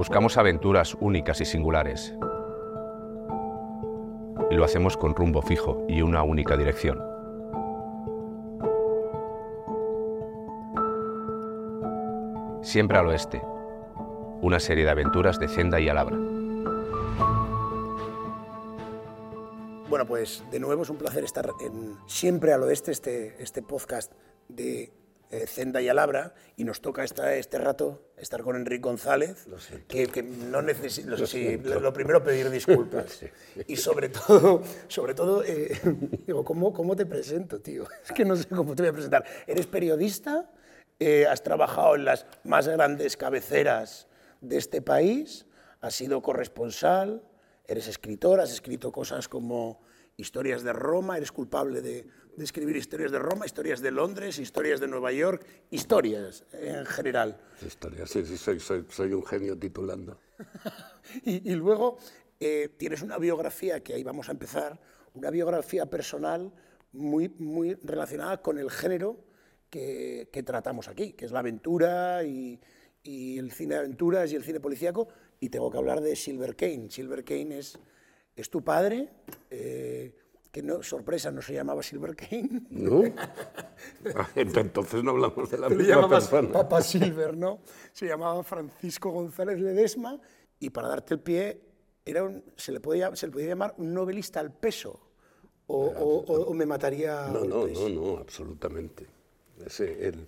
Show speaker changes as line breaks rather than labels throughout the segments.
Buscamos aventuras únicas y singulares. Y lo hacemos con rumbo fijo y una única dirección. Siempre al oeste. Una serie de aventuras de Zenda y Alabra.
Bueno, pues de nuevo es un placer estar en Siempre al Oeste, este, este podcast de Zenda y Alabra, y nos toca esta, este rato estar con Enrique González, que, que, no necesito, lo, lo, primero pedir disculpas. Y sobre todo, sobre todo eh, digo, ¿cómo, ¿cómo te presento, tío? Es que no sé cómo te voy a presentar. ¿Eres periodista? Eh, ¿Has trabajado en las más grandes cabeceras de este país? ¿Has sido corresponsal? Eres escritor, has escrito cosas como historias de Roma, eres culpable de, de, escribir historias de Roma, historias de Londres, historias de Nueva York, historias en general.
Historias, sí, sí, soy, soy, soy un genio titulando.
y, y, luego eh, tienes una biografía, que ahí vamos a empezar, una biografía personal muy, muy relacionada con el género que, que tratamos aquí, que es la aventura y, y el cine de aventuras y el cine policíaco, y tengo que hablar de Silver Kane. Silver Kane es, es tu padre, eh, que no, sorpresa, no se llamaba Silver Kane.
No. Entonces no hablamos de la misma persona.
Papa Silver, ¿no? Se llamaba Francisco González Ledesma y para darte el pie era un, se, le podía, se le podía llamar un novelista al peso o, o, o me mataría.
No, no, no, no, absolutamente. Ese, el,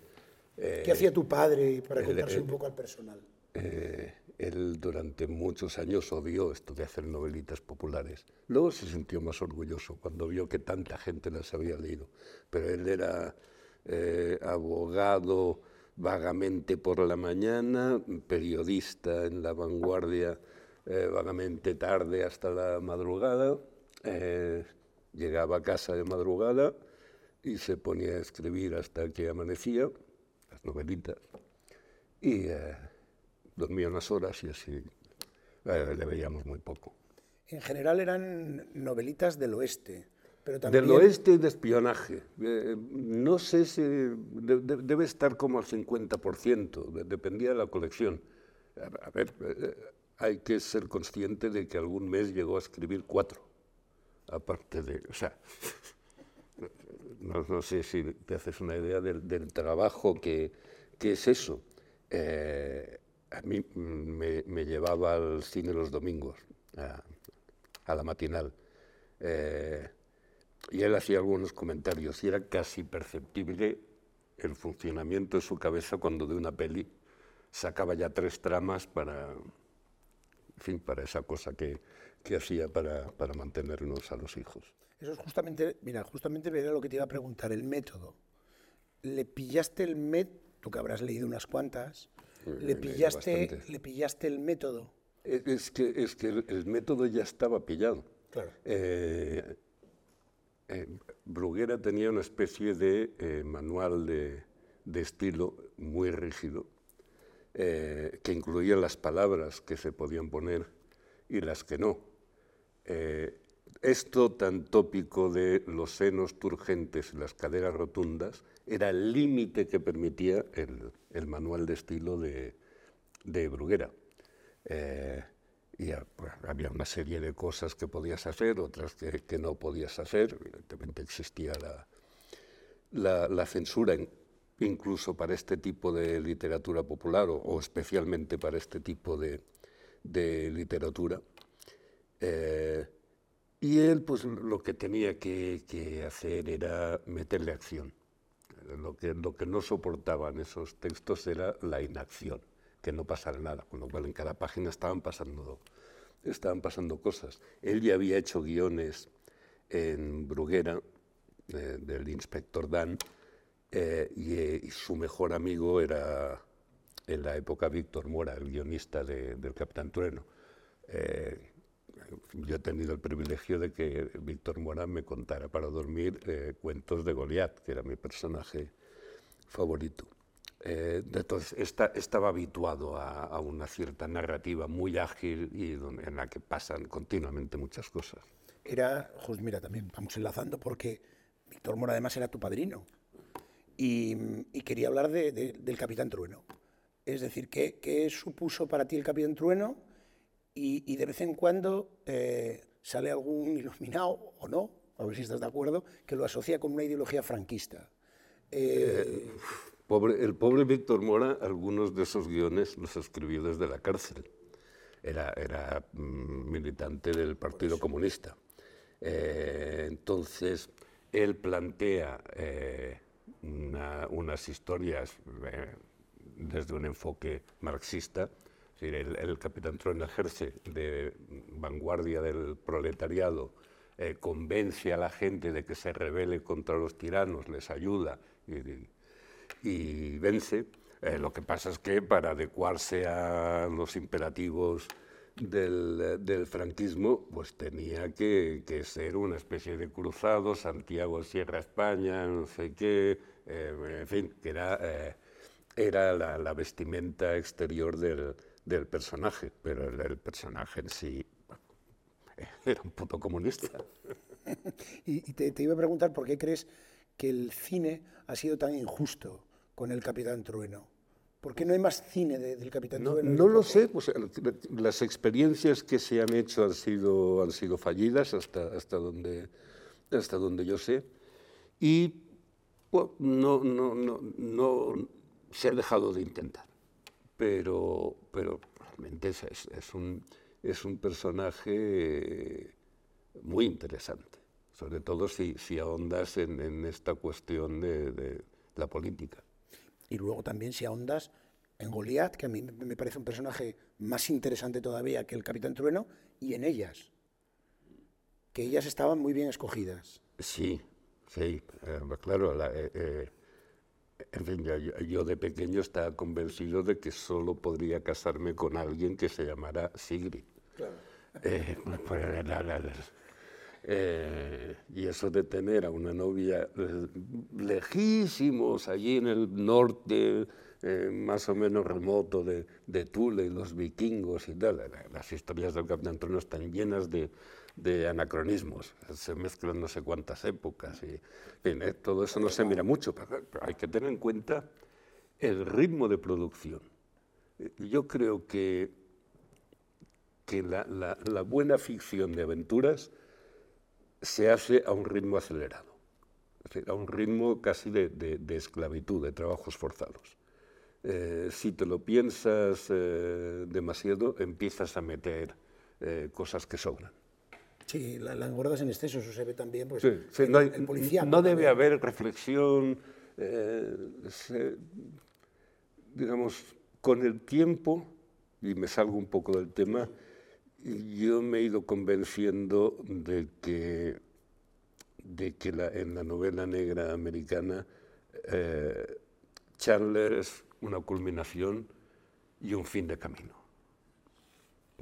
eh, ¿Qué hacía tu padre para contarse un poco al personal?
Eh, él durante muchos años odió esto de hacer novelitas populares. Luego se sintió más orgulloso cuando vio que tanta gente las había leído. Pero él era eh, abogado vagamente por la mañana, periodista en la vanguardia eh, vagamente tarde hasta la madrugada, eh, llegaba a casa de madrugada y se ponía a escribir hasta que amanecía, las novelitas. Y dormía unas horas y así eh, le veíamos muy poco.
En general eran novelitas del oeste. Pero también...
Del oeste de espionaje. Eh, no sé si de, de, debe estar como al 50%, dependía de la colección. A, a ver, eh, hay que ser consciente de que algún mes llegó a escribir cuatro, aparte de... O sea, no, no sé si te haces una idea del, del trabajo que, que, es eso. Eh, a mí me, llevaba al cine los domingos, a, la matinal. Eh, y él hacía algunos comentarios y era casi perceptible el funcionamiento de su cabeza cuando de una peli sacaba ya tres tramas para, fin, para esa cosa que, que hacía para, para, mantenernos a los hijos.
Eso es justamente, mira, justamente era lo que te iba a preguntar, el método. ¿Le pillaste el método, tú que habrás leído unas cuantas, ¿Le pillaste, ¿Le pillaste el método?
Es que, es que el, el método ya estaba pillado.
Claro.
Eh, eh, Bruguera tenía una especie de eh, manual de, de, estilo muy rígido, que incluía las palabras que se podían poner y las que no. Esto tan tópico de los senos turgentes y las caderas rotundas era el límite que permitía el, el, manual de estilo de, de Bruguera. Eh, y pues, había una serie de cosas que podías hacer, otras que, que no podías hacer. Evidentemente existía la, la, la censura, en, incluso para este tipo de literatura popular, o, o especialmente para este tipo de, de literatura. Eh, y él, pues lo que tenía que, que, hacer era meterle acción. Lo que, lo que no soportaban esos textos era la inacción, que no pasara nada, con lo cual en cada página estaban pasando, estaban pasando cosas. Él ya había hecho guiones en Bruguera, eh, del inspector Dan, eh, y, y, su mejor amigo era en la época Víctor Mora, el guionista de, del Capitán Trueno. Eh, yo he tenido el privilegio de que Víctor Mora me contara para dormir eh, cuentos de Goliat, que era mi personaje favorito. Eh, entonces, esta, estaba habituado a, a, una cierta narrativa muy ágil y donde, en la que pasan continuamente muchas cosas.
Era, pues mira, también vamos enlazando porque Víctor Mora además era tu padrino y, y quería hablar de, de, del Capitán Trueno. Es decir, ¿qué, qué supuso para ti el Capitán Trueno? Y, y de vez en cuando eh, sale algún iluminado, o no, a ver si estás de acuerdo, que lo asocia con una ideología franquista.
Eh, pobre, el pobre Víctor Mora, algunos de esos guiones los escribió desde la cárcel. Era, era mm, militante del Partido Comunista. Eh, entonces, él plantea eh, una- unas historias eh, desde un enfoque marxista. Decir, el, el capitán Trueno ejerce de vanguardia del proletariado, eh, convence a la gente de que se rebele contra los tiranos, les ayuda y, y- vence. Eh, lo que pasa es que para adecuarse a los imperativos del, del franquismo, pues tenía que, que ser una especie de cruzado, Santiago Sierra España, no sé qué, eh, en fin, que era, eh, era la, la vestimenta exterior del, del personaje, pero el, el personaje en sí era un puto comunista.
Y, y te, te iba a preguntar por qué crees que el cine ha sido tan injusto con el Capitán Trueno. ¿Por qué no hay más cine de- del Capitán
No,
Trueno?
no lo sé, pues, eh, las experiencias que se han hecho han sido, han sido fallidas hasta, hasta, donde, hasta donde yo sé. Y bueno, no, no, no, no se ha dejado de intentar. Pero, pero realmente es, un, es un personaje muy interesante, sobre todo si, si ahondas en, en esta cuestión de, de la política.
Y luego también si ahondas en Goliat, que a mí me parece un personaje más interesante todavía que el Capitán Trueno, y en ellas, que ellas estaban muy bien escogidas.
Sí, sí, eh, claro. la- eh, eh, en fin, yo, yo- de pequeño estaba convencido de que solo podría casarme con alguien que se llamara Sigrid. Eh, pues, la- la- la- eh, y eso de tener a una novia eh, lejísimos, allí en el norte, eh, más o menos remoto de, de Tule los vikingos y tal. la- Las historias del Capitán Trueno están llenas de, de anacronismos, se mezclan no sé cuántas épocas. Y, eh, todo eso no se mira mucho, pero hay que tener en cuenta el ritmo de producción. Eh, Yo creo que, que la, buena ficción de aventuras se hace a un ritmo acelerado, a un ritmo casi de, esclavitud, de trabajos forzados. Eh, si te lo piensas eh, demasiado, empiezas a meter eh, cosas que sobran.
Sí, la, la engordas en exceso, eso se ve también. Pues,
Sí, sí,
en
no,
el-
hay-
el policíaco
no debe haber reflexión, eh, se- digamos, con el tiempo, y me salgo un poco del tema, yo me he ido convenciendo de que, de que la- en la novela negra americana eh, Chandler es una culminación y un fin de camino.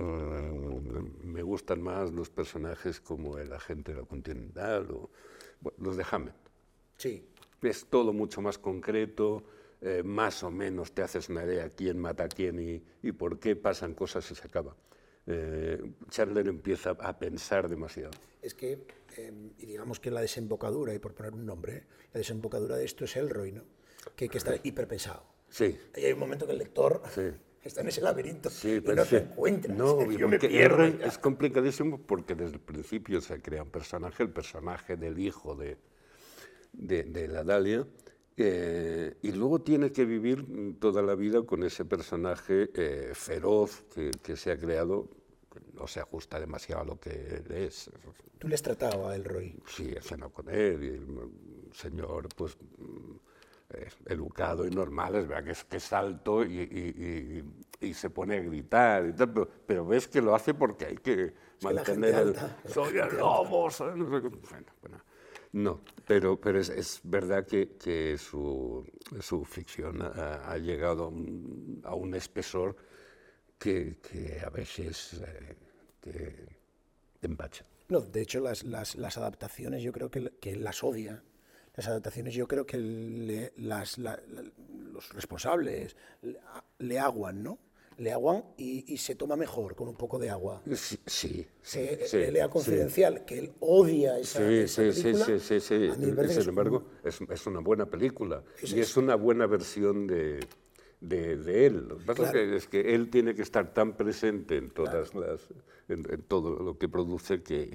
Mm, me gustan más los personajes como el agente de la Continental o bueno, los de Hammett.
Sí,
Es todo mucho más concreto, eh, más o menos te haces una idea quién mata a quién y, y por qué pasan cosas y se acaba. Eh, Chandler empieza a pensar demasiado.
es que, eh, y digamos que la desembocadura, y por poner un nombre, la desembocadura de esto es Elroy, ¿no? Que, que está hiperpensado.
Sí,
Y hay un momento que el lector
Sí.
Está en ese laberinto
Sí,
y
pero
no
es
se
que-
encuentra.
No, y
yo me pierdo.
R es complicadísimo porque desde el principio se crea un personaje, el personaje del hijo de, de, de la Dalia, eh, y luego tiene que vivir toda la vida con ese personaje eh, feroz que, que se ha creado, no se ajusta demasiado a lo que él es.
Tú le has tratado a Elroy.
Sí, he cenado con él y el señor, pues, eh, educado y normal, es verdad que es, que es alto y, y- y- y se pone a gritar y tal, pero, pero ves que lo hace porque hay que mantener el... Soy el lobo, soy no sé qué". Bueno, bueno, no, pero, pero es, es verdad que, que su, su ficción ha, ha llegado a un, a un espesor que, que a veces eh, te, te empacha.
No, de hecho, las, las, las adaptaciones yo creo que, que las odia. Las adaptaciones yo creo que le- las, la- la- los responsables le, aguan, ¿no? Le aguan y, y se toma mejor con un poco de agua.
Sí, sí,
Se
sí,
lea
sí.
Confidencial, que él odia esa,
Sí,
esa
sí, sí,
película.
sí, sí, sí.
Que
Sin embargo, es, es una buena película
Es-
y es una buena versión de, de, él. Lo que pasa es que él tiene que estar tan presente en, todas las, en, todo lo que produce que...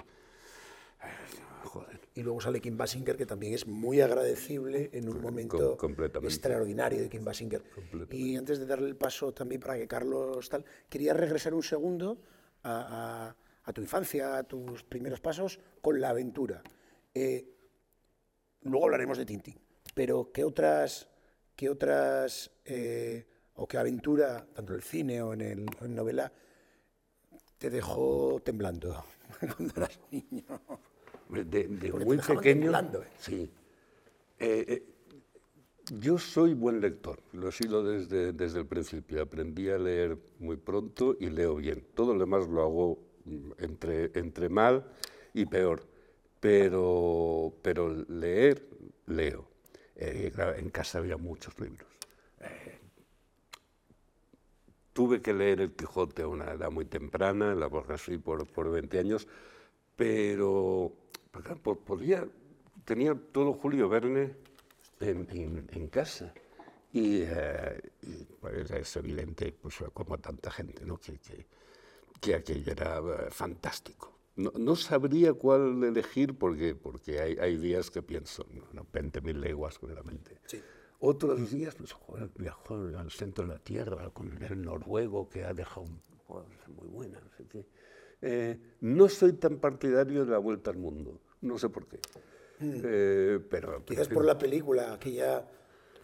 Joder. Y luego sale Kim Basinger, que también es muy agradecible en un momento extraordinario de Kim Basinger. Y antes de darle el paso también para que Carlos tal, quería regresar un segundo a, tu infancia, a tus primeros pasos con la aventura. Eh, luego hablaremos de Tintín, pero ¿qué otras ¿qué otras, eh, o qué aventura, tanto en el cine o en, el, novela, te dejó temblando cuando eras niño?
De, muy pequeño.
¿eh?
Sí. Eh, yo soy buen lector, lo he sido desde, desde el principio. Aprendí a leer muy pronto y leo bien. Todo lo demás lo hago mm, entre, entre mal y peor. Pero, pero leer, leo. Eh, en casa había muchos libros. Eh, tuve que leer El Quijote a una edad muy temprana, la así por, por 20 años, pero podía, tenía todo Julio Verne en, en, casa. Y, eh, pues, es evidente, pues, como tanta gente, ¿no? que, que, que aquello era fantástico. No, sabría cuál elegir porque, porque hay, hay días que pienso, no, 20.000 leguas seguramente. Sí. Otros días, pues, joder, viajó al centro de la Tierra con el noruego que ha dejado muy buena. Eh, no soy tan partidario de la vuelta al mundo, no sé por qué. Mm. Eh, pero,
Quizás por la película, que ya...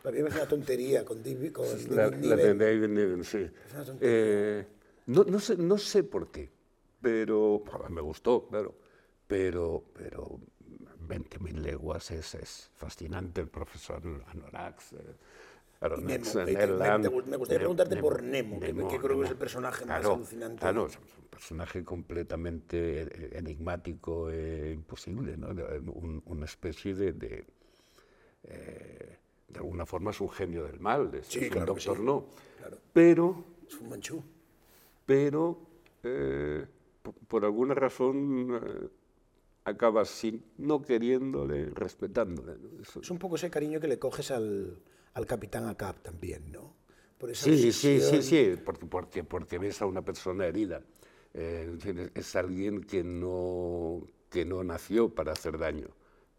A mí me una tontería con, David, con
la, de David Niven, sí. Eh, no, no, sé, no sé por qué pero me gustó, claro, pero, pero 20.000 leguas es, es, fascinante, el profesor Anorax. Eh,
Aronax, me, me, gustaría preguntarte por Nemo, que, creo que es el personaje más alucinante.
Claro, es un personaje completamente enigmático e imposible, ¿no? una especie de, de, eh, de, alguna forma es un genio del mal, es,
sí,
un doctor no,
claro.
pero...
Es un manchú.
Pero... Eh, por alguna razón eh, acabas sin, no queriéndole, respetándole.
Es un poco ese cariño que le coges al, al capitán Acap también, ¿no?
Por sí, sí, sí, sí, porque, porque, porque ves a una persona herida. Eh, es alguien que no, que no nació para hacer daño,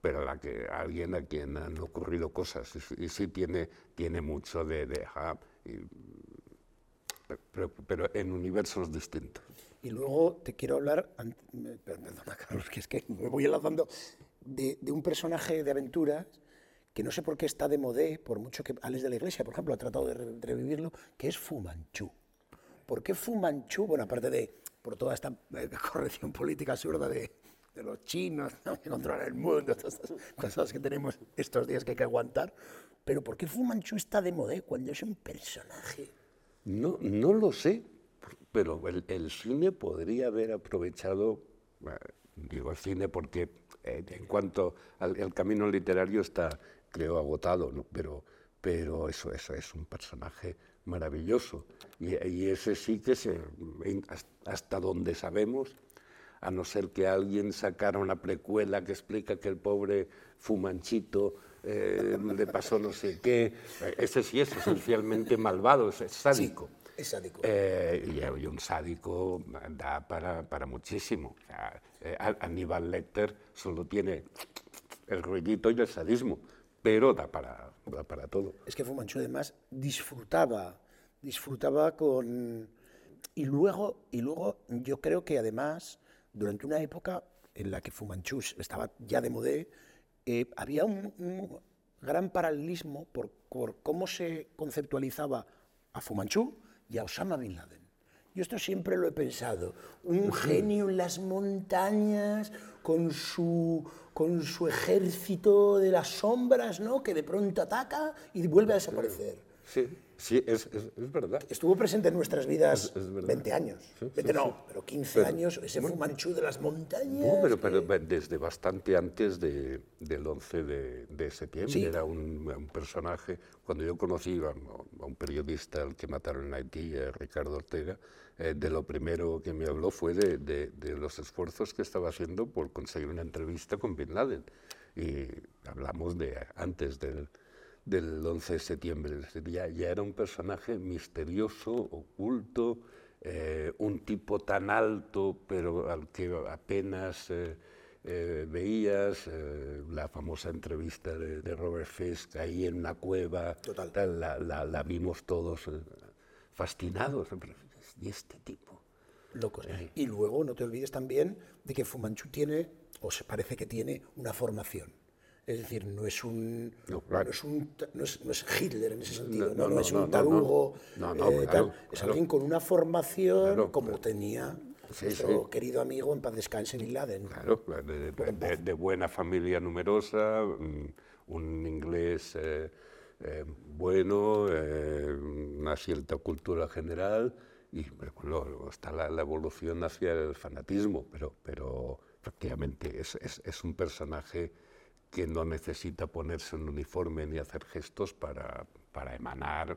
pero a la que, alguien a quien han ocurrido cosas y, sí tiene, tiene mucho de... de pero, pero en universos distintos.
Y luego te quiero hablar, perdona Carlos, que es que me voy enlazando, de, un personaje de aventuras que no sé por qué está de modé, por mucho que Alex de la Iglesia, por ejemplo, ha tratado de revivirlo, que es Fumanchu. ¿Por qué Fumanchu? Bueno, aparte de por toda esta eh, corrección política absurda de, de los chinos, que controlan el mundo, todas estas cosas que tenemos estos días que hay que aguantar, pero ¿por qué Fumanchu está de modé cuando es un personaje?
No, no lo sé pero el, cine podría haber aprovechado, eh, digo el cine porque eh, en cuanto al camino literario está, creo, agotado, ¿no? pero, pero eso, eso es un personaje maravilloso. Y, ese sí que se, hasta donde sabemos, a no ser que alguien sacara una precuela que explica que el pobre Fumanchito eh, le pasó no sé qué, ese sí es esencialmente malvado, es sádico.
Es sádico.
Eh, y, un sádico da para, para muchísimo. Eh, Aníbal Lecter solo tiene el ruidito y el sadismo, pero da para, da para todo.
Es que Fumanchu además disfrutaba, disfrutaba con... Y luego, y luego yo creo que además, durante una época en la que Fumanchu estaba ya de modé, eh, había un, un, gran paralelismo por, por, cómo se conceptualizaba a Fumanchu y a Osama Bin Laden. Yo esto siempre lo he pensado. Un genio en las montañas, con su, con su ejército de las sombras, ¿no? que de pronto ataca y vuelve a desaparecer.
Sí. Sí, es, verdad.
Estuvo presente en nuestras vidas 20 años. 20 no, pero 15 años, ese bueno, Fumanchu de las montañas.
No, pero, desde bastante antes de, del 11 de, de septiembre. Era un, personaje, cuando yo conocí a, un periodista al que mataron en Haití, Ricardo Ortega, eh, de lo primero que me habló fue de, de los esfuerzos que estaba haciendo por conseguir una entrevista con Bin Laden. Y hablamos de antes del del 11 de septiembre. Ya, ya era un personaje misterioso, oculto, eh, un tipo tan alto, pero al que apenas eh, eh, veías la famosa entrevista de, Robert Fisk ahí en una cueva,
Total.
la, la, vimos todos fascinados. ¿Y este tipo?
Locos. Y luego no te olvides también de que Fumanchu tiene, o se parece que tiene, una formación. Es decir, no es un, no, es, un no, es, no, es, Hitler en ese sentido, no, es un tarugo, eh, es alguien con una formación como tenía nuestro querido amigo en paz descanse Bin Laden.
Claro, de, buena familia numerosa, mm, un inglés eh, eh, bueno, una cierta cultura general y luego está la, evolución hacia el fanatismo, pero, pero efectivamente es, es, es un personaje que no necesita ponerse un uniforme ni hacer gestos para, para emanar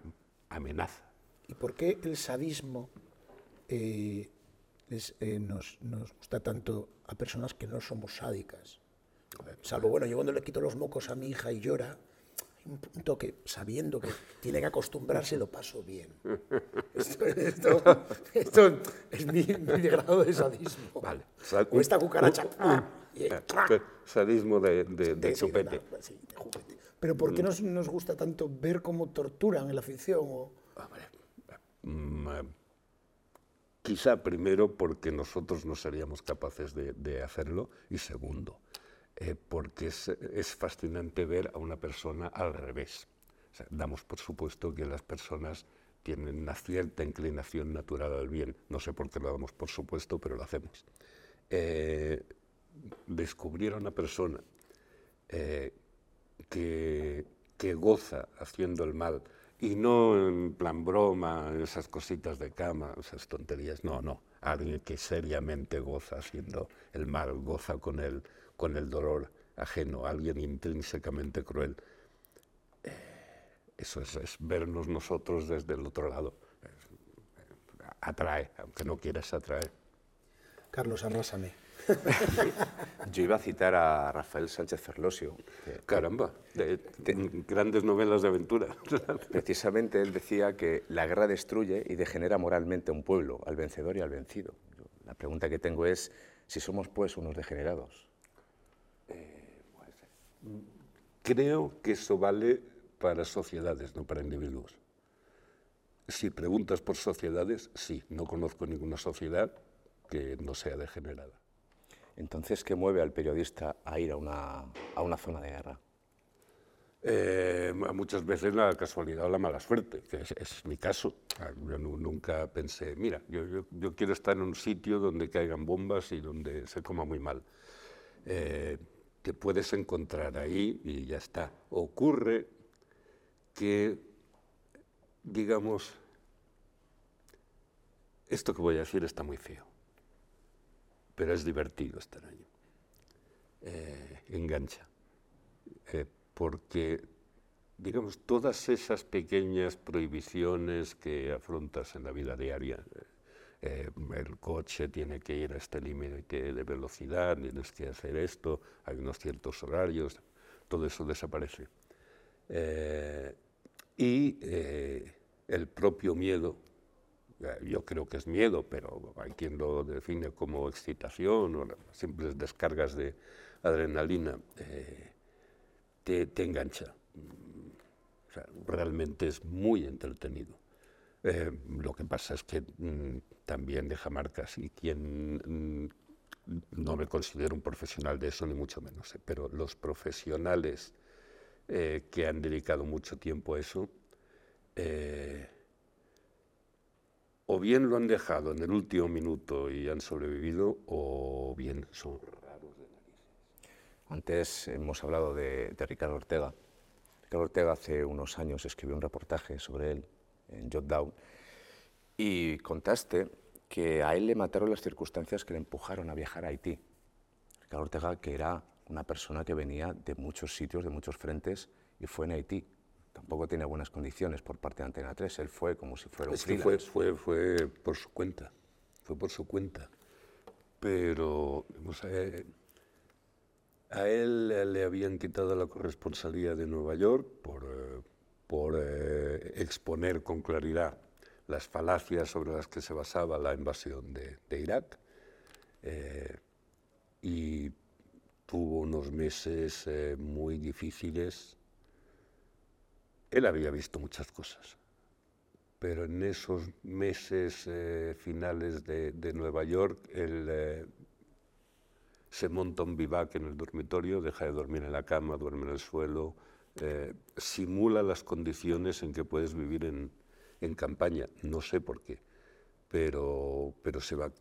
amenaza.
¿Y por qué el sadismo eh, eh, nos, nos, gusta tanto a personas que no somos sádicas? Salvo, bueno, yo cuando le quito los mocos a mi hija y llora, un punto que, sabiendo que tiene que acostumbrarse, lo paso bien. Esto, es mi, mi, grado de sadismo.
Vale.
O esta cucaracha.
Sadismo de, de, de, chupete.
Pero ¿por qué mm. nos, nos, gusta tanto ver cómo torturan en la ficción? O...
Mm, eh, quizá primero porque nosotros no seríamos capaces de, hacerlo y segundo, eh, porque es, es, fascinante ver a una persona al revés. damos por supuesto que las personas tienen una cierta inclinación natural al bien. No sé por qué lo damos por supuesto, pero lo hacemos. Eh, descubrir a una persona eh, que, que, goza haciendo el mal y no en plan broma, esas cositas de cama, esas tonterías, no, no, alguien que seriamente goza haciendo el mal, goza con el, con el dolor ajeno, alguien intrínsecamente cruel. Eh, eso es, es, vernos nosotros desde el otro lado. Atrae, aunque no quieras atraer.
Carlos, arrásame.
Yo iba a citar a Rafael Sánchez Ferlosio.
Caramba, grandes novelas de aventura.
Precisamente él decía que la guerra destruye y degenera moralmente a un pueblo, al vencedor y al vencido. La pregunta que tengo es si somos pues unos degenerados.
Creo que eso vale para sociedades, no para individuos. Si preguntas por sociedades, sí, no conozco ninguna sociedad que no sea degenerada.
Entonces, ¿qué mueve al periodista a ir a una, a una zona de guerra?
Eh, muchas veces la casualidad o la mala suerte, que es, mi caso. Ah, yo nunca pensé, mira, yo, yo, quiero estar en un sitio donde caigan bombas y donde se coma muy mal. Eh, te puedes encontrar ahí y ya está. Ocurre que, digamos, esto que voy a decir está muy feo pero es divertido estar allí. Eh, engancha. Eh, porque, digamos, todas esas pequeñas prohibiciones que afrontas en la vida diaria, eh, el coche tiene que ir a este límite de velocidad, tienes que hacer esto, hay unos ciertos horarios, todo eso desaparece. y el propio miedo yo creo que es miedo, pero hay quien lo define como excitación o simples descargas de adrenalina, eh, te, engancha. realmente es muy entretenido. Eh, lo que pasa es que mm, también deja marcas y quien mm, no me considero un profesional de eso, ni mucho menos, eh, pero los profesionales que han dedicado mucho tiempo a eso, o bien lo han dejado en el último minuto y han sobrevivido, o bien son raros de narices.
Antes hemos hablado de, Ricardo Ortega. Ricardo Ortega hace unos años escribió un reportaje sobre él en Jot Down y contaste que a él le mataron las circunstancias que le empujaron a viajar a Haití. Ricardo Ortega, que era una persona que venía de muchos sitios, de muchos frentes, y fue en Haití tampoco tiene buenas condiciones por parte de Antena 3. Él fue como si fuera un
es fue, fue, fue, por su cuenta, fue por su cuenta. Pero A él le habían quitado la corresponsalía de Nueva York por, eh, por eh, exponer con claridad las falacias sobre las que se basaba la invasión de, Irak. Eh, y tuvo unos meses muy difíciles. Él había visto muchas cosas, pero en esos meses finales de, de, Nueva York, él se monta un vivac en el dormitorio, deja de dormir en la cama, duerme en el suelo, eh, simula las condiciones en que puedes vivir en, campaña, no sé por qué, pero, pero se va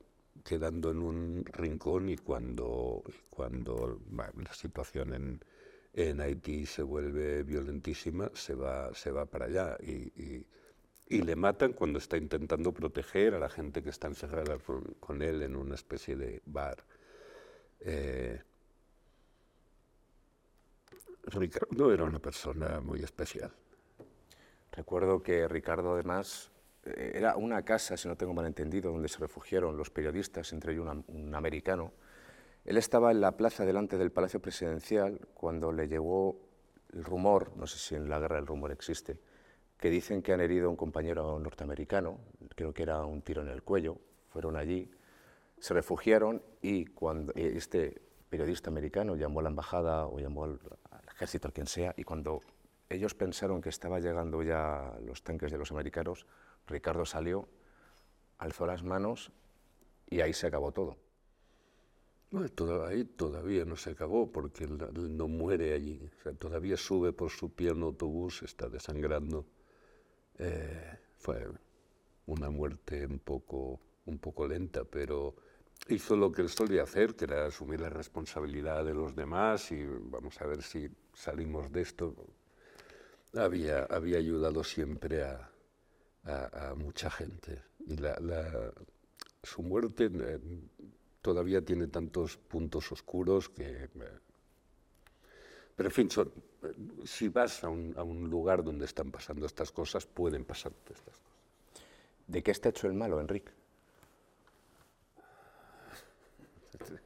quedando en un rincón y cuando, cuando la situación en, en, Haití se vuelve violentísima, se va, se va para allá y, y, le matan cuando está intentando proteger a la gente que está encerrada con él en una especie de bar. Eh, Ricardo era una persona muy especial.
Recuerdo que Ricardo además eh, era una casa, si no tengo mal entendido, donde se refugiaron los periodistas, entre ellos un, americano. Él estaba en la plaza delante del Palacio Presidencial cuando le llegó el rumor, no sé si en la guerra el rumor existe, que dicen que han herido a un compañero norteamericano, creo que era un tiro en el cuello, fueron allí, se refugiaron y cuando este periodista americano llamó a la embajada o llamó al, ejército, quien sea, y cuando ellos pensaron que estaba llegando ya los tanques de los americanos, Ricardo salió, alzó las manos y ahí se acabó todo.
Bueno, ahí todavía no se acabó porque él, no muere allí. O sea, todavía sube por su pie autobús, está desangrando. Eh, fue una muerte un poco, un poco lenta, pero hizo lo que él solía hacer, que era asumir la responsabilidad de los demás y vamos a ver si salimos de esto. Había, había ayudado siempre a, mucha gente y la, su muerte eh, todavía tiene tantos puntos oscuros que... Eh, pero en fin, eh, si vas a un, a un lugar donde están pasando estas cosas, pueden pasar estas cosas.
¿De qué está hecho el malo, Enrique?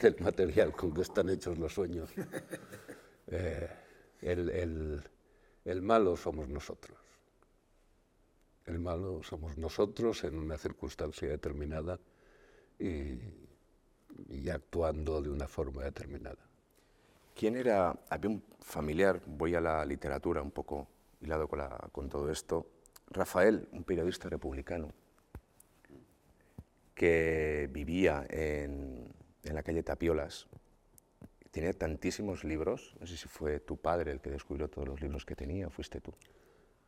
del material con que están hechos los sueños. Eh, el, malo somos nosotros. El malo somos nosotros en una circunstancia determinada y, actuando de una forma determinada.
¿Quién era? Había un familiar, voy a la literatura un poco hilado con, con todo esto, Rafael, un periodista republicano, que vivía en, en la calle Tapiolas. Tenía tantísimos libros, no sé si fue tu padre el que descubrió todos los libros que tenía o fuiste tú.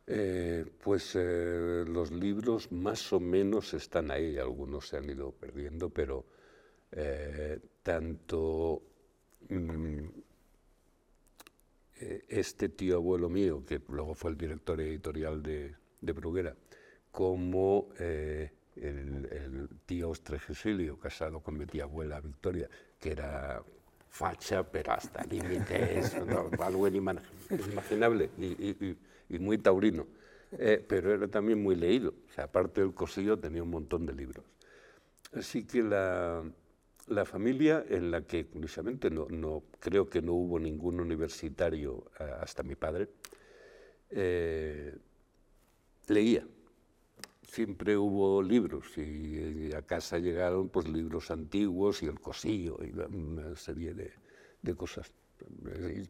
Eh, pues eh, los libros más o menos están ahí, algunos se han ido perdiendo, pero eh, tanto mm, este tío abuelo mío, que luego fue el director editorial de, de Bruguera, como el, tío Ostregesilio, casado con mi tía abuela Victoria, que era facha, pero hasta límites, algo inimaginable y, muy taurino. Eh, pero era también muy leído. O sea, aparte del cosillo tenía un montón de libros. Así que la, la familia en la que, curiosamente, no, no, creo que no hubo ningún universitario eh, hasta mi padre, eh, leía siempre hubo libros y, a casa llegaron pues libros antiguos y el cosillo y una serie de, cosas.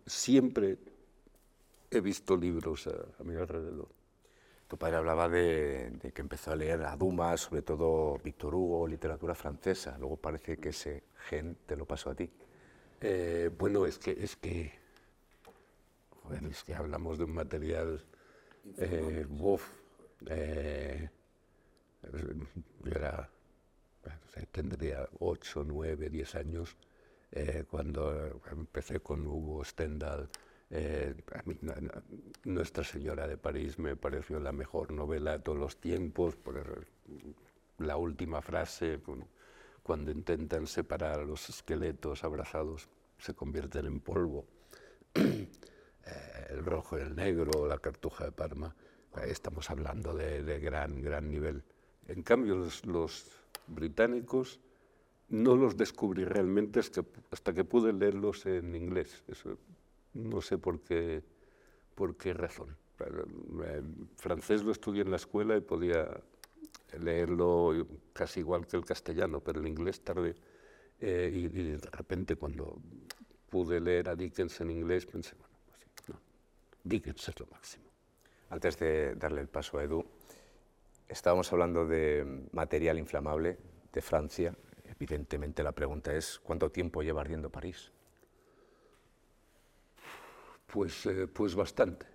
Siempre he visto libros a, mi alrededor.
Tu padre hablaba de, que empezó a leer a Dumas, sobre todo Víctor Hugo, literatura francesa. Luego parece que ese gen te lo pasó a ti.
Eh, bueno, es que, es que, es que hablamos de un material, eh, eh yo era, tendría 8, 9, 10 años eh, cuando empecé con Hugo Stendhal. Eh, Nuestra Señora de París me pareció la mejor novela de todos los tiempos, por la última frase, cuando intentan separar a los esqueletos abrazados, se convierten en polvo. Eh, el rojo y el negro, la cartuja de Parma, estamos hablando de, de gran, gran nivel. En cambio, los, británicos no los descubrí realmente hasta que pude leerlos en inglés. Eso, no sé por qué, por qué razón. El francés lo estudié en la escuela y podía leerlo casi igual que el castellano, pero el inglés tardé. Eh, y, de repente cuando pude leer a Dickens en inglés pensé, bueno, pues sí, no, Dickens es lo máximo.
Antes de darle el paso a Edu, estábamos hablando de material inflamable de Francia. Evidentemente la pregunta es, ¿cuánto tiempo lleva ardiendo París?
Pues, eh, pues bastante.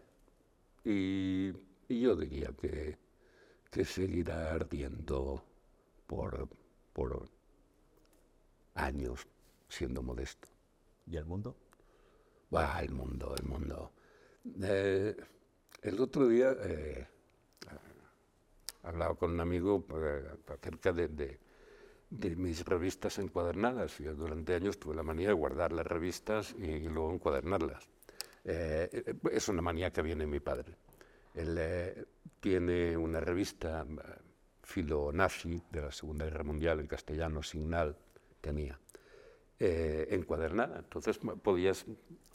Y, yo diría que, que, seguirá ardiendo por, por años, siendo modesto.
¿Y el mundo?
Va, el mundo, el mundo. Eh, el otro día eh, hablaba con un amigo eh, acerca de, de, mis revistas encuadernadas. Yo durante años tuve la manía de guardar las revistas y, luego encuadernarlas. Eh, es una manía que viene de mi padre. Él tiene una revista filo nazi de la Segunda Guerra Mundial en castellano, Signal, tenía, encuadernada. Entonces podías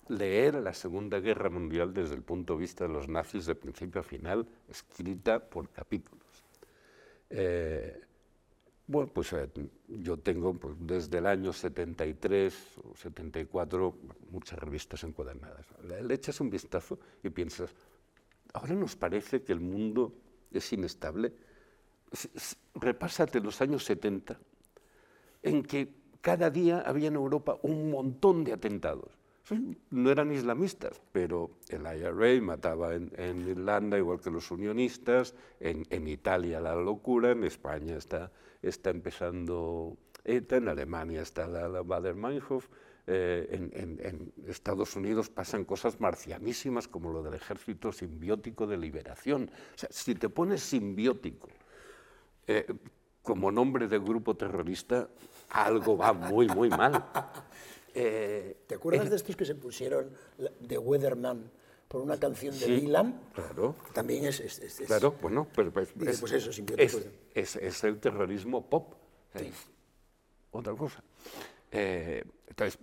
leer la Segunda Guerra Mundial desde el punto de vista de los nazis de principio a final, escrita por capítulos. Eh, bueno, pues eh, yo tengo pues, desde el año 73 o 74 muchas revistas encuadernadas. Le, echas un vistazo y piensas, ahora nos parece que el mundo es inestable. repásate los años 70, en que cada día había en Europa un montón de atentados no eran islamistas, pero el IRA mataba en, Irlanda igual que los unionistas, en, Italia la locura, en España está, está empezando ETA, en Alemania está la, Bader-Meinhof, eh, en, Estados Unidos pasan cosas marcianísimas como lo del ejército simbiótico de liberación. O sea, si te pones simbiótico eh, como nombre de grupo terrorista, algo va muy, muy mal.
Eh, ¿Te acuerdas de estos que se pusieron de Weatherman por una canción de Dylan?
Claro.
También es,
Claro, bueno, pero pues,
es, pues eso,
es, es, el terrorismo pop. otra cosa. Eh, entonces,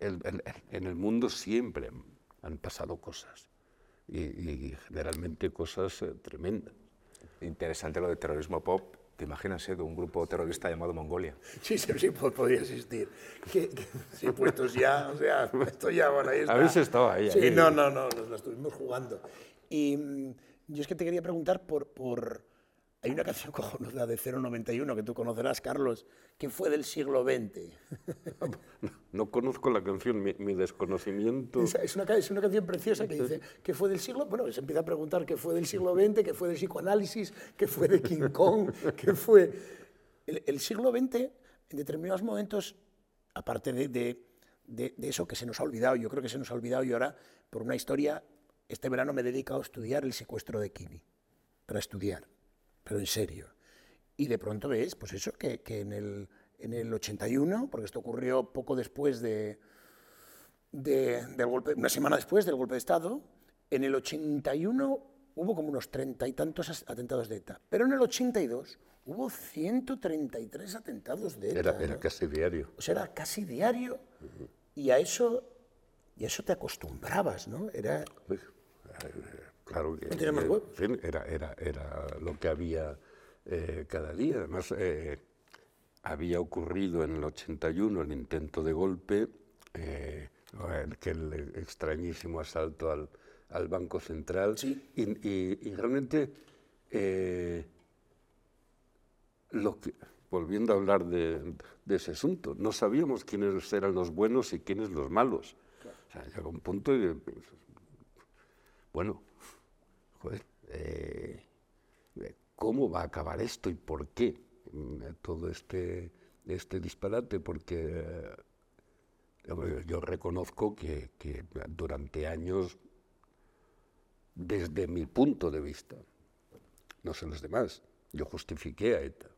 en el mundo siempre han pasado cosas y, generalmente cosas eh, tremendas.
Interesante lo de terrorismo pop ¿Te imaginas eh, de un grupo terrorista llamado Mongolia?
Sí, sí, sí podría existir. Que, sí, puestos ya, o sea, esto ya, bueno, ahí está.
Habéis estado ahí.
Sí, no, no, no, nos la estuvimos jugando. Y mm, yo es que te quería preguntar por, por hay una canción cojonuda de 091 que tú conocerás, Carlos, que fue del siglo XX.
No, conozco la canción, mi, desconocimiento.
Es, una, es, una, canción preciosa que dice que fue del siglo. Bueno, se empieza a preguntar qué fue del siglo XX, qué fue del psicoanálisis, qué fue de King Kong, qué fue. El, siglo XX, en determinados momentos, aparte de, de, de, de eso que se nos ha olvidado, yo creo que se nos ha olvidado y ahora, por una historia, este verano me he dedicado a estudiar el secuestro de Kini, para estudiar pero en serio. Y de pronto ves, pues eso, que, que en, el, en, el, 81, porque esto ocurrió poco después de, de, del golpe, una semana después del golpe de Estado, en el 81 hubo como unos treinta y tantos atentados de ETA, pero en el 82 hubo 133 atentados de ETA.
Era, era casi diario.
O sea, era casi diario, y a eso, y a eso te acostumbrabas, ¿no? Era...
Pues, Claro que era, era, era, lo que había eh, cada día. Además, eh, había ocurrido en el 81 el intento de golpe, eh, el extrañísimo asalto al, al Banco Central. Y, realmente, lo que, volviendo a hablar de, de, ese asunto, no sabíamos quiénes eran los buenos y quiénes los malos. O sea, llegó un punto y, bueno, eh, ¿cómo va a acabar esto y por qué mm, todo este, este disparate? Porque eh, yo reconozco que, durante años, desde mi punto de vista, no sé los demás, yo justifiqué a ETA.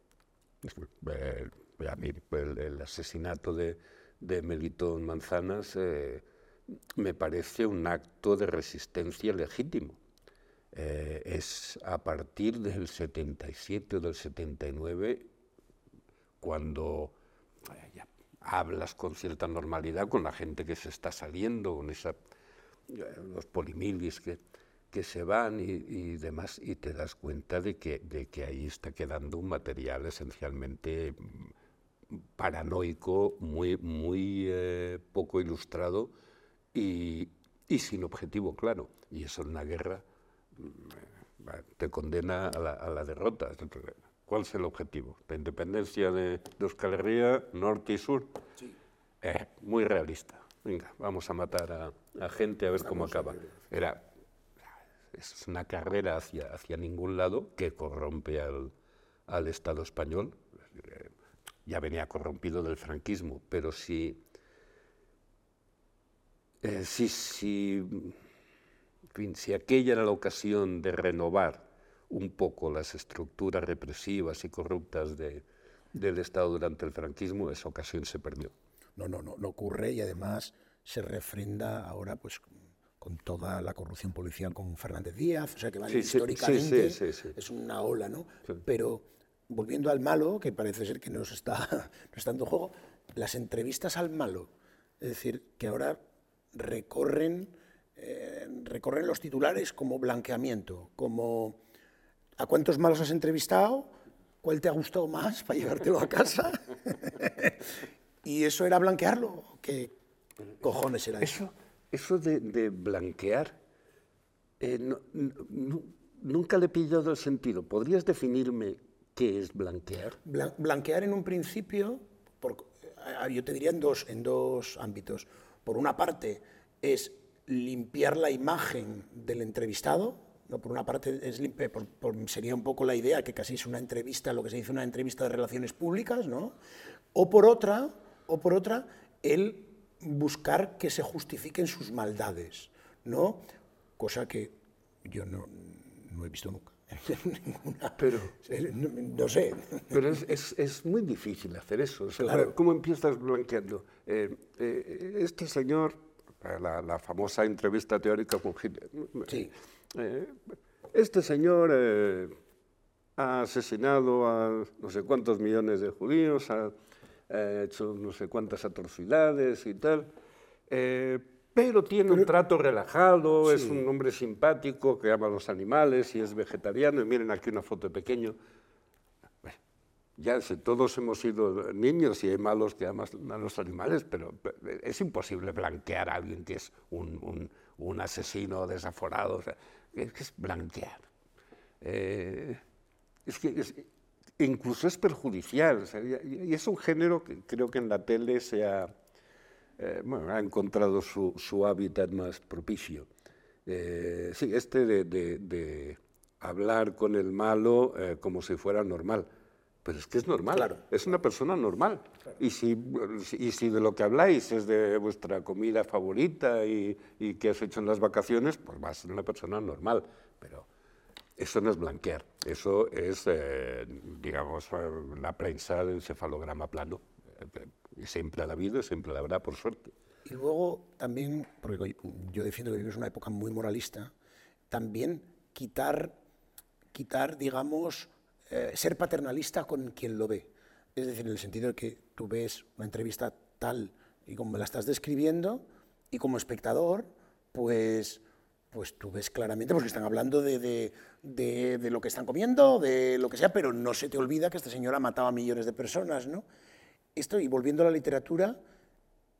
Eh, mí el, asesinato de, de Melitón Manzanas me parece un acto de resistencia legítimo. Eh, es a partir del 77 o del 79 cuando hablas con cierta normalidad con la gente que se está saliendo, con esa, los polimilis que, que se van y, demás, y te das cuenta de que, de que ahí está quedando un material esencialmente mm, paranoico, muy, muy eh, poco ilustrado y, sin objetivo claro. Y eso en una guerra te condena a la, a la derrota. ¿Cuál es el objetivo? La independencia de, Euskal Herria, norte y sur. Sí. Eh, muy realista. Venga, vamos a matar a, gente a ver cómo acaba. Era, es una carrera hacia, hacia ningún lado que corrompe al, al Estado español. Ya venía corrompido del franquismo, pero si, eh, si, si, fin, si aquella era la ocasión de renovar un poco las estructuras represivas y corruptas de, del Estado durante el franquismo, esa ocasión se perdió.
No, no, no, no ocurre y además se refrenda ahora pues con toda la corrupción policial con Fernández Díaz, o sea que vale, históricamente es una ola, ¿no? Pero volviendo al malo, que parece ser que nos está, nos está dando juego, las entrevistas al malo, es decir, que ahora recorren, eh, recorren los titulares como blanqueamiento, como ¿A cuántos malos has entrevistado? ¿Cuál te ha gustado más para llevártelo a casa? y eso era blanquearlo. ¿Qué cojones era
eso? Eso de, blanquear, eh, nunca le he pillado el sentido. ¿Podrías definirme qué es blanquear?
blanquear en un principio, yo te diría en dos, en dos ámbitos. Por una parte, es limpiar la imagen del entrevistado, ¿no? Por una parte es, sería un poco la idea que casi es una entrevista, lo que se dice una entrevista de relaciones públicas, ¿no? O por otra, o por otra, el buscar que se justifiquen sus maldades, ¿no? Cosa que yo no, no he visto nunca.
pero,
no, sé.
Pero es, es, muy difícil hacer eso. ¿Cómo empiezas blanqueando? Eh, eh, este señor, la, la, famosa entrevista teórica con Hitler,
sí.
Eh, este señor eh, ha asesinado a no sé cuántos millones de judíos, ha, hecho no sé cuántas atrocidades y tal, eh, pero tiene un trato relajado, es un hombre simpático que ama a los animales y es vegetariano. Y miren aquí una foto de pequeño. Ya sé, todos hemos sido niños y hay malos que aman a los animales, pero es imposible blanquear a alguien que es un, asesino desaforado. es que es blanquear. Eh, es que incluso es perjudicial. y, es un género que creo que en la tele se ha, eh, ha encontrado su, hábitat más propicio. Eh, sí, este de, hablar con el malo como si fuera normal. Pero es que es normal, es una persona normal. Y, si, y si de lo que habláis es de vuestra comida favorita y, y qué has hecho en las vacaciones, pues vas a ser una persona normal. Pero eso no es blanquear, eso es, eh, digamos, la prensa del encefalograma plano. Y siempre ha habido y siempre la habrá, por suerte.
Y luego también, porque yo defiendo que vivimos una época muy moralista, también quitar, quitar digamos, eh, ser paternalista con quien lo ve. Es decir, en el sentido de que tú ves una entrevista tal y como la estás describiendo, y como espectador, pues, pues tú ves claramente, porque están hablando de, de, de, lo que están comiendo, de lo que sea, pero no se te olvida que esta señora mataba a millones de personas, ¿no? Esto, y volviendo a la literatura,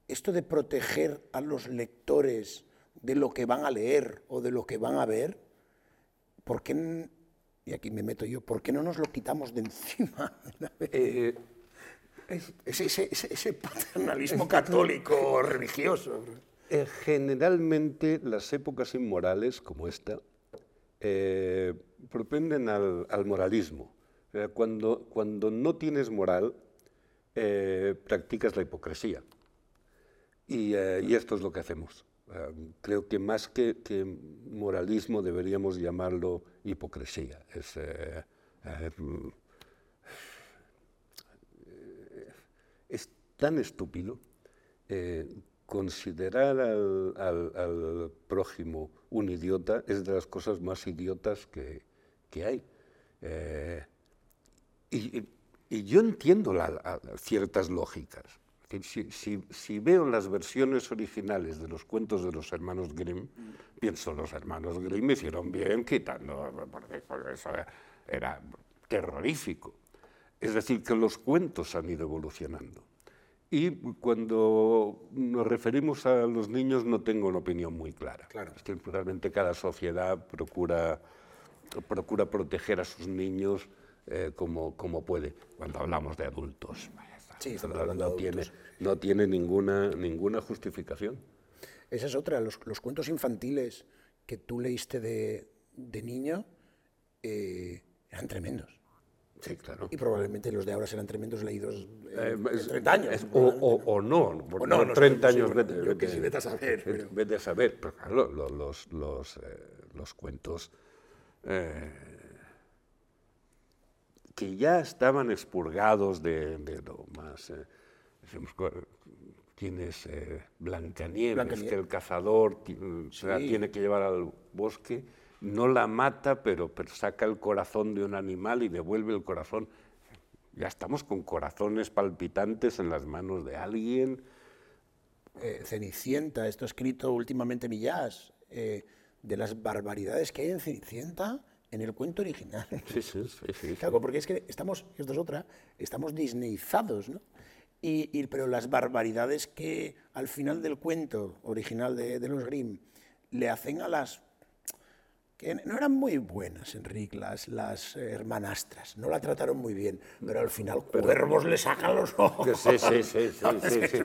esto de proteger a los lectores de lo que van a leer o de lo que van a ver, ¿por qué y aquí me meto yo, ¿por qué no nos lo quitamos de encima?
Eh,
ese, paternalismo católico religioso.
Eh, generalmente las épocas inmorales como esta eh, propenden al, moralismo. cuando, cuando no tienes moral, practicas la hipocresía. Y, y, esto es lo que hacemos. creo que más que, que moralismo deberíamos llamarlo hipocresía. Es, eh, eh, es tan estúpido eh, considerar al, prójimo un idiota es de las cosas más idiotas que, hay. y, y yo entiendo ciertas lógicas. Si, si, veo las versiones originales de los cuentos de los hermanos Grimm, pienso, los hermanos Grimm hicieron bien quitando, porque eso era terrorífico. Es decir, que los cuentos han ido evolucionando. Y cuando nos referimos a los niños no tengo una opinión muy clara.
Claro.
Es que realmente cada sociedad procura, procura proteger a sus niños eh, como, como puede. Cuando hablamos de adultos,
sí,
no, no tiene, no tiene ninguna, ninguna justificación.
Esa es otra, los, los cuentos infantiles que tú leíste de, de niño eh, eran tremendos.
Sí, claro.
Y probablemente los de ahora serán tremendos leídos eh, 30 eh, años.
o, o, no,
o no,
30 años, vete,
vete, a saber. Pero...
Vete a saber, pero claro, los, los, los cuentos que ya estaban expurgados de, lo más... Eh, tienes eh, Blancanieves, que el cazador tiene que llevar al bosque, no la mata, pero, pero saca el corazón de un animal y devuelve el corazón. Ya estamos con corazones palpitantes en las manos de alguien.
Eh, Cenicienta, esto escrito últimamente Millás, de las barbaridades que hay en Cenicienta en el cuento original.
Sí, sí, sí.
Claro, porque es que estamos, esto es otra, estamos disneyizados, ¿no? Y, pero las barbaridades que al final del cuento original de, de, los Grimm le hacen a las... que no eran muy buenas, Enrique, las, las hermanastras, no la trataron muy bien, pero al final pero, cuervos le sacan los ojos.
Sí, sí, sí, sí, sí,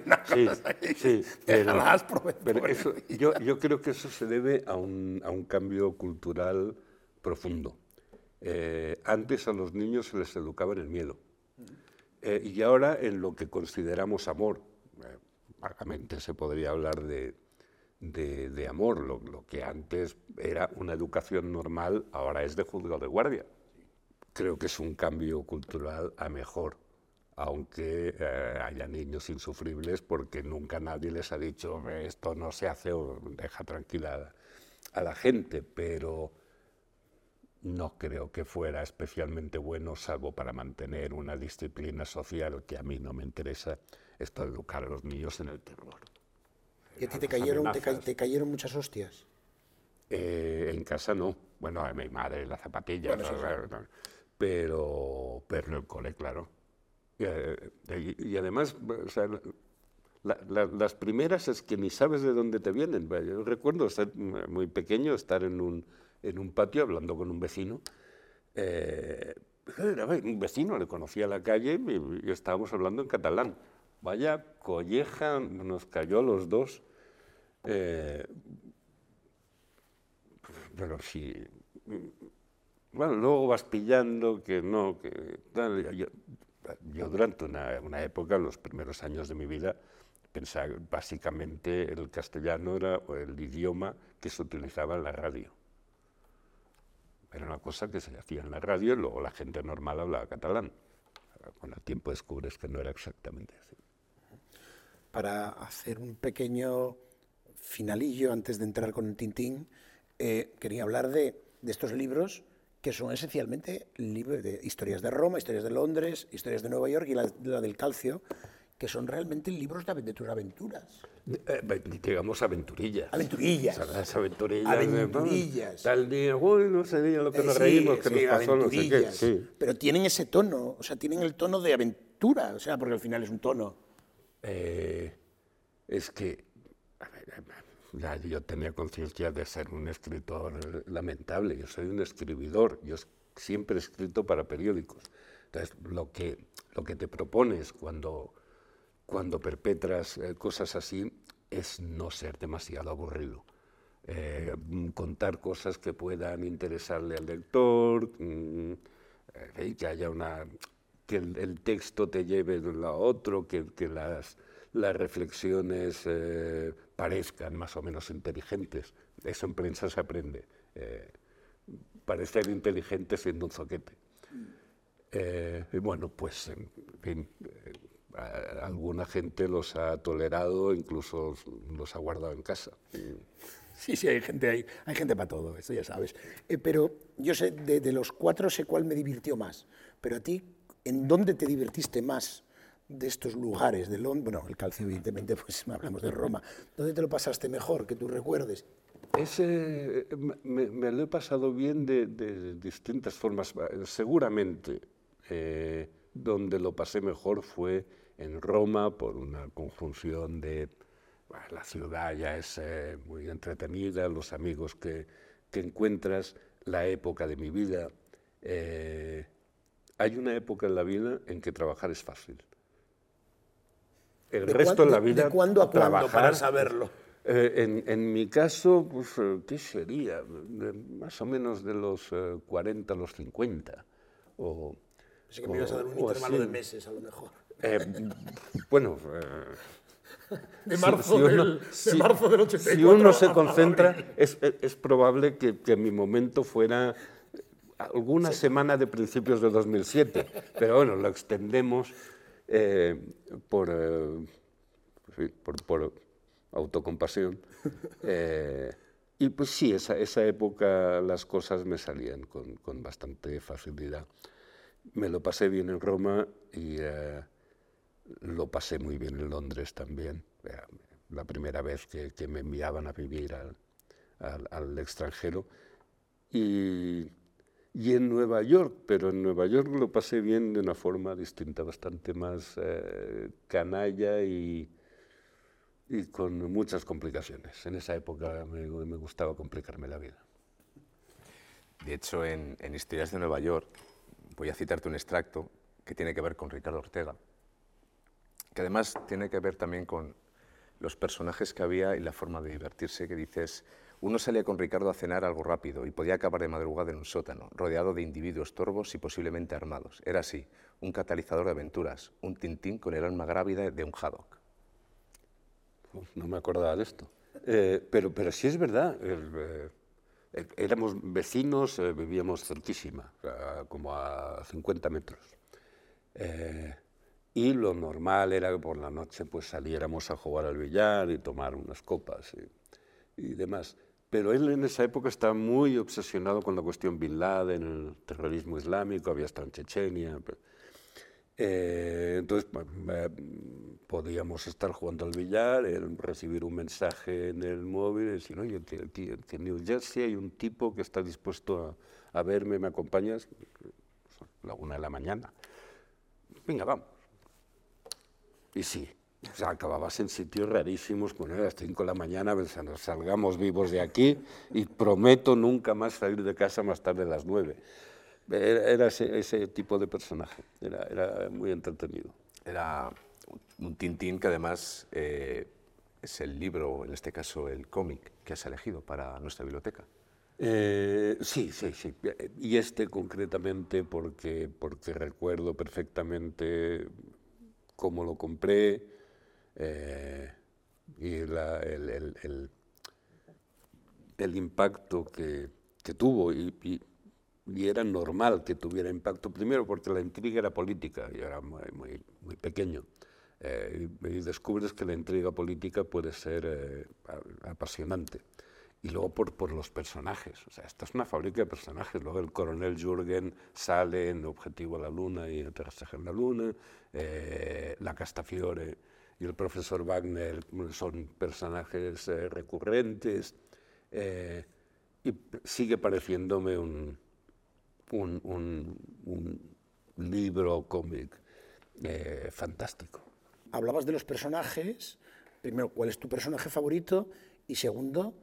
sí, sí, pero, pero eso, yo, yo creo que eso se debe a un, a un cambio cultural profundo. Eh, antes a los niños se les educaba en el miedo. Eh, y ahora en lo que consideramos amor. Eh, vagamente se podría hablar de, de, amor. Lo, lo, que antes era una educación normal, ahora es de juzgado de guardia. Creo que es un cambio cultural a mejor, aunque haya niños insufribles porque nunca nadie les ha dicho esto no se hace o deja tranquila a la gente, pero no creo que fuera especialmente bueno, salvo para mantener una disciplina social que a mí no me interesa, esto de educar a los niños en el terror.
¿Y a ti te cayeron, te, cayeron muchas hostias?
Eh, en casa no. Bueno, a mi madre la zapatilla, pero, pero en el cole, claro. Y, eh, además, las primeras es que ni sabes de dónde te vienen. Yo recuerdo ser muy pequeño, estar en un en un patio hablando con un vecino. Eh, un vecino, le conocía la calle y, estábamos hablando en catalán. Vaya colleja nos cayó a los dos. Eh, pero sí. Bueno, luego vas pillando que no, que tal. Yo, yo durante una, una, época, los primeros años de mi vida, pensaba básicamente el castellano era el idioma que se utilizaba en la radio. Era una cosa que se hacía en la radio y luego la gente normal hablaba catalán. Con el tiempo descubres que no era exactamente así.
Para hacer un pequeño finalillo antes de entrar con el Tintín, eh, quería hablar de, de, estos libros que son esencialmente libros de historias de Roma, historias de Londres, historias de Nueva York y la, la del calcio, que son realmente libros de tus aventuras.
Eh, digamos aventurillas.
Aventurillas.
las aventurillas.
Aventurillas.
tal día, uy, no sé lo que nos eh, reímos, que nos pasó, no sé qué. Sí.
Pero tienen ese tono, o sea, tienen el tono de aventura, o sea, porque al final es un tono.
Eh, es que ya yo tenía conciencia de ser un escritor lamentable, yo soy un escribidor, yo siempre he escrito para periódicos. Entonces, lo que, lo que te propones cuando cuando perpetras eh, cosas así es no ser demasiado aburrido. Eh, contar cosas que puedan interesarle al lector, mm, eh, que haya una que el, texto te lleve de un lado a otro, que, que las, las reflexiones parezcan más o menos inteligentes. Eso en prensa se aprende. parecer inteligente siendo un zoquete. y bueno, pues, en fin, alguna gente los ha tolerado, incluso los ha guardado en casa.
Sí, sí, hay gente, hay, hay gente para todo, eso ya sabes. Eh, pero yo sé, de, los cuatro sé cuál me divirtió más. Pero a ti, ¿En dónde te divertiste más de estos lugares de Londres? Bueno, el calcio, evidentemente, pues hablamos de Roma. ¿Dónde te lo pasaste mejor, que tú recuerdes?
Ese, me, lo he pasado bien de, distintas formas. Seguramente eh, donde lo pasé mejor fue en Roma por una conjunción de... la ciudad ya es eh, muy entretenida, los amigos que, que, encuentras, la época de mi vida. Eh, hay una época en la vida en que trabajar es fácil.
El resto de la vida... ¿De cuándo a cuándo para saberlo?
Eh, en, mi caso, pues, ¿qué sería? más o menos de los 40 a los 50.
O, Así que me ibas a dar un intervalo de meses, a lo mejor.
bueno...
de marzo, del, de marzo del 84.
Si uno se concentra, es, es probable que, que mi momento fuera alguna semana de principios de 2007, pero bueno, lo extendemos eh, por, eh, por, por, autocompasión. Eh, y pues sí, esa, esa, época las cosas me salían con, con, bastante facilidad. Me lo pasé bien en Roma y lo pasé muy bien en Londres también. La primera vez que, me enviaban a vivir al, al, al extranjero. Y y en Nueva York, pero en Nueva York lo pasé bien de una forma distinta, bastante más eh, canalla y, y, con muchas complicaciones. En esa época me, me, gustaba complicarme la vida.
De hecho, en, en Historias de Nueva York, voy a citarte un extracto que tiene que ver con Ricardo Ortega, que además tiene que ver también con los personajes que había y la forma de divertirse, que dices, uno salía con Ricardo a cenar algo rápido y podía acabar de madrugada en un sótano, rodeado de individuos torvos y posiblemente armados. Era así, un catalizador de aventuras, un tintín con el alma grávida de un haddock.
no me acordaba de esto. Eh, pero, pero sí es verdad. Eh, éramos vecinos, eh, vivíamos cerquísima, como a 50 metros. y lo normal era que por la noche pues saliéramos a jugar al billar y tomar unas copas y, y demás. Pero él en esa época estaba muy obsesionado con la cuestión Bin Laden, el terrorismo islámico, había estado en Chechenia. Eh, entonces podíamos estar jugando al billar, recibir un mensaje en el móvil y decir, oye, en New Jersey hay un tipo que está dispuesto a, verme, ¿me acompañas? La una de la mañana. Venga, vamos. Y sí, acababas en sitios rarísimos, con a las 5 de la mañana pensando, salgamos vivos de aquí y prometo nunca más salir de casa más tarde de las 9. Era, ese, tipo de personaje, era, era, muy entretenido.
Era un Tintín que además eh, es el libro, en este caso el cómic, que has elegido para nuestra biblioteca.
Eh, sí, sí, sí. Y este concretamente porque, porque recuerdo perfectamente cómo lo compré, eh, y el, el, impacto que, que tuvo. Y, y, era normal que tuviera impacto, primero porque la intriga era política, y era muy, muy, muy pequeño. Eh, y, descubres que la intriga política puede ser eh, apasionante. Y luego por, por, los personajes. O sea, esta es una fábrica de personajes. Luego el coronel Jürgen sale en Objetivo a la Luna y aterrizaje en la Luna. la Castafiore y el profesor Wagner son personajes eh, recurrentes eh, y sigue pareciéndome un, un, libro cómic eh, fantástico.
Hablabas de los personajes, primero, ¿cuál es tu personaje favorito? Y segundo,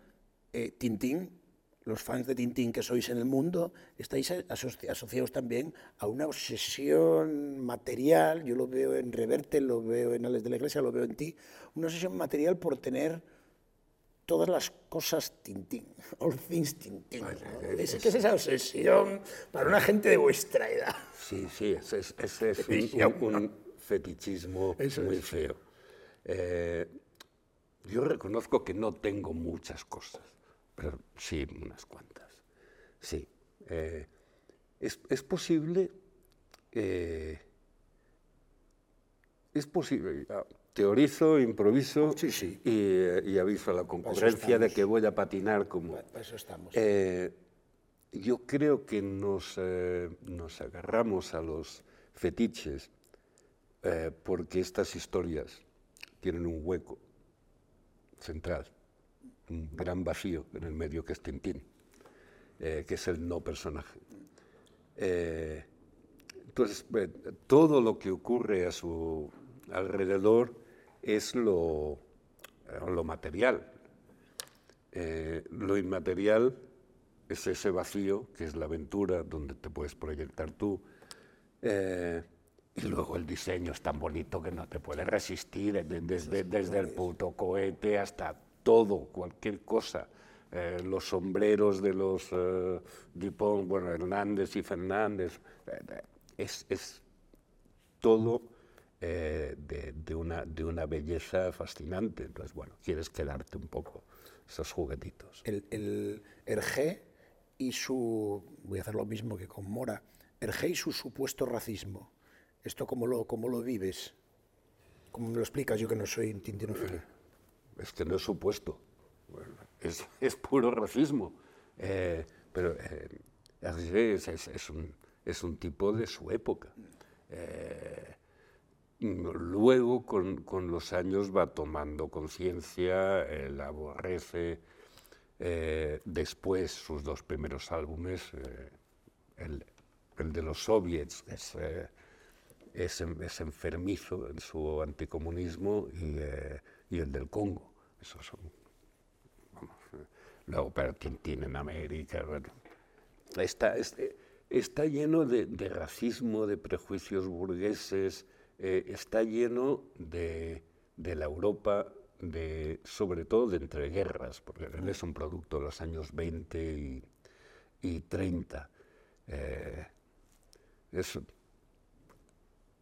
Tintín, los fans de Tintín que sois en el mundo, estáis asociados también a una obsesión material, yo lo veo en Reverte, lo veo en Alex de la Iglesia, lo veo en ti, una obsesión material por tener todas las cosas Tintín, all things Tintín. es, ¿Qué es esa obsesión para una gente de vuestra edad?
Sí, sí, ese es, un, fetichismo muy feo. Eh, yo reconozco que no tengo muchas cosas pero sí, unas cuantas. Sí. Eh, es, es, posible, eh, es posible, teorizo, improviso
sí, sí.
Y, y, aviso a la concurrencia de que voy a patinar como...
Para eso estamos.
Eh, yo creo que nos, nos agarramos a los fetiches, eh, porque estas historias tienen un hueco central, un gran vacío en el medio que es Tintín, eh, que es el no personaje. Eh, entonces, todo lo que ocurre a su alrededor es lo, lo material. lo inmaterial es ese vacío que es la aventura donde te puedes proyectar tú. Eh, y luego el diseño es tan bonito que no te puede resistir, desde, desde el puto cohete hasta todo, cualquier cosa. Eh, los sombreros de los eh, Dupont, bueno, Hernández y Fernández, es, es, todo de, de, una, de una belleza fascinante. Entonces, bueno, quieres quedarte un poco esos juguetitos.
El, el Hergé y su, voy a hacer lo mismo que con Mora, Hergé y su supuesto racismo. ¿Esto cómo lo, cómo lo vives? ¿Cómo me lo explicas yo que no soy tintinófilo?
Es que no es supuesto, es, es puro racismo. Eh, pero eh, es, es, un, es, un, tipo de su época. Eh, luego, con, con, los años, va tomando conciencia, la aborrece, eh, después, sus dos primeros álbumes, eh, el, de los soviets, es, eh, es, enfermizo en su anticomunismo y, el del Congo. Esos son, vamos, luego, pero Tintín en América, está, está, lleno de, racismo, de prejuicios burgueses, está lleno de, la Europa de, sobre todo de entreguerras, porque él es un producto de los años 20 y, 30. Eh,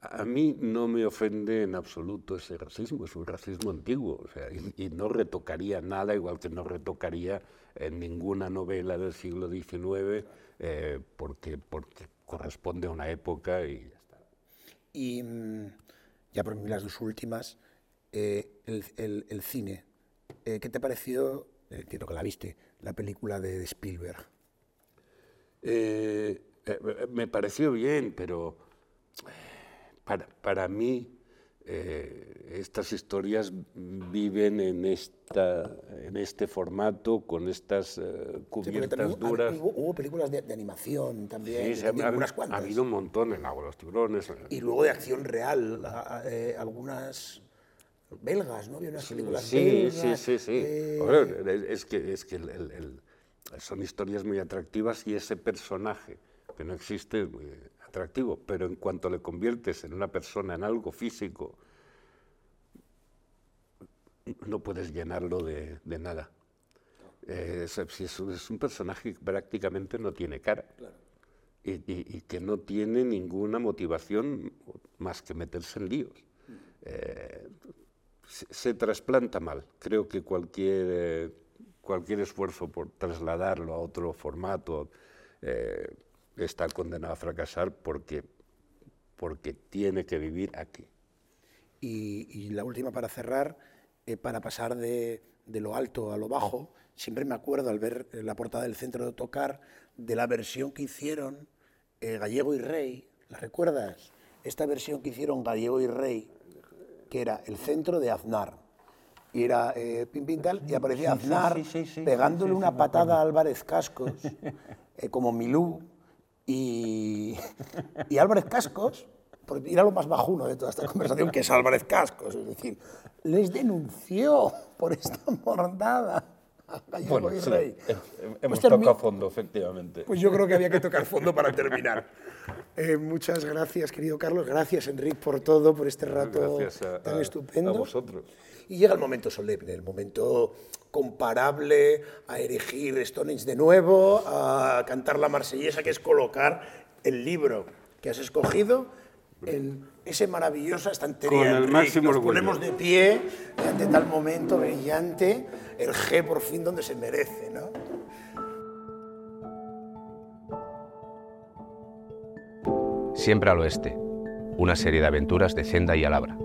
a mí no me ofende en absoluto ese racismo, es un racismo antiguo, o sea, y, no retocaría nada, igual que no retocaría en ninguna novela del siglo XIX, eh, porque, porque corresponde a una época y.
Y mm, ya por mí las dos últimas, eh, el, cine. Eh, ¿Qué te pareció, eh, entiendo que la viste, la película de, Spielberg?
me pareció bien, pero para, para mí estas historias viven en, esta, en este formato, con estas cubiertas duras.
Hubo, películas de, animación también,
sí, ha, habido un montón, en Agua de los Tiburones.
Y luego de acción real, algunas belgas, ¿no? Había unas películas
sí, Sí, sí, sí. Eh, es que, es que son historias muy atractivas y ese personaje, que no existe, muy atractivo, pero en cuanto le conviertes en una persona, en algo físico, no puedes llenarlo de, nada. es, es, un personaje que prácticamente no tiene cara. Y, que no tiene ninguna motivación más que meterse en líos. Eh, se, trasplanta mal. Creo que cualquier, eh, cualquier esfuerzo por trasladarlo a otro formato eh, está condenado a fracasar porque, porque tiene que vivir aquí.
Y, la última para cerrar, eh, para pasar de, de, lo alto a lo bajo, siempre me acuerdo al ver la portada del centro de tocar de la versión que hicieron Gallego y Rey. ¿La recuerdas? Esta versión que hicieron Gallego y Rey que era el centro de Aznar. Y era eh, pim, y aparecía Aznar pegándole una patada a Álvarez Cascos, eh, como Milú. Y, y Álvarez Cascos, porque era lo más bajuno de toda esta conversación, que es Álvarez Cascos, es decir, les denunció por esta mordada.
Bueno, sí, hemos pues tocado fondo, efectivamente.
Pues yo creo que había que tocar fondo para terminar. Eh, muchas gracias, querido Carlos. Gracias, Enrique, por todo, por este rato tan estupendo.
A vosotros.
Y llega el momento solemne, el momento comparable a erigir Stonehenge de nuevo, a cantar la marsellesa, que es colocar el libro que has escogido en ese maravillosa estantería.
Con el máximo
Nos ponemos de pie ante tal momento brillante, el G por fin donde se merece, ¿no?
Siempre al oeste, una serie de aventuras de Zenda y Alabra.